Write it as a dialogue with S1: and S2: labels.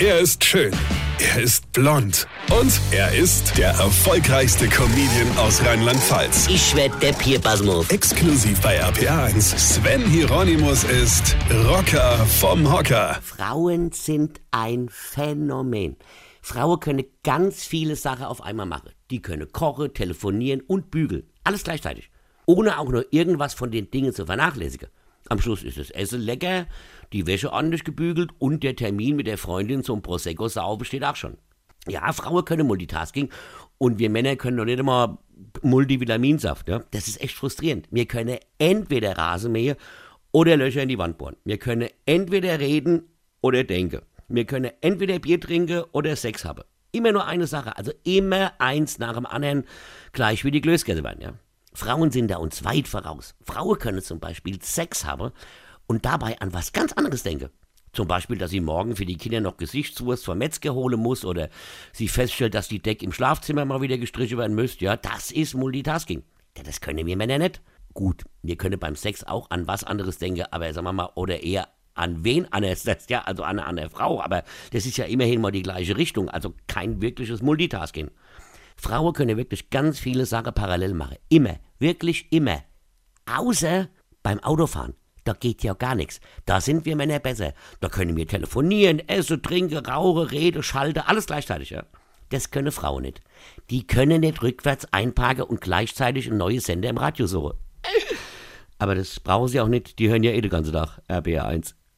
S1: Er ist schön. Er ist blond. Und er ist der erfolgreichste Comedian aus Rheinland-Pfalz.
S2: Ich werd der Pierpasmus.
S1: Exklusiv bei RPA1. Sven Hieronymus ist Rocker vom Hocker.
S2: Frauen sind ein Phänomen. Frauen können ganz viele Sachen auf einmal machen. Die können kochen, telefonieren und bügeln. Alles gleichzeitig. Ohne auch nur irgendwas von den Dingen zu vernachlässigen. Am Schluss ist das Essen lecker, die Wäsche ordentlich gebügelt und der Termin mit der Freundin zum Prosecco-Sau besteht auch schon. Ja, Frauen können Multitasking und wir Männer können doch nicht immer Multivitaminsaft. Ja? Das ist echt frustrierend. Wir können entweder Rasenmäher oder Löcher in die Wand bohren. Wir können entweder reden oder denken. Wir können entweder Bier trinken oder Sex haben. Immer nur eine Sache, also immer eins nach dem anderen, gleich wie die Glößkäse ja. Frauen sind da uns weit voraus. Frauen können zum Beispiel Sex haben und dabei an was ganz anderes denken. Zum Beispiel, dass sie morgen für die Kinder noch Gesichtswurst vom Metzger holen muss oder sie feststellt, dass die Deck im Schlafzimmer mal wieder gestrichen werden müsste. Ja, das ist Multitasking. Ja, das können wir Männer nicht. Gut, wir können beim Sex auch an was anderes denken, aber sagen wir mal, oder eher an wen anders, ja, also an eine Frau, aber das ist ja immerhin mal die gleiche Richtung, also kein wirkliches Multitasking. Frauen können wirklich ganz viele Sachen parallel machen. Immer. Wirklich immer. Außer beim Autofahren. Da geht ja gar nichts. Da sind wir Männer besser. Da können wir telefonieren, essen, trinken, rauchen, reden, schalten, alles gleichzeitig, ja. Das können Frauen nicht. Die können nicht rückwärts einparken und gleichzeitig ein neues Sender im Radio suchen. Aber das brauchen sie auch nicht. Die hören ja eh den ganzen Tag RBR 1.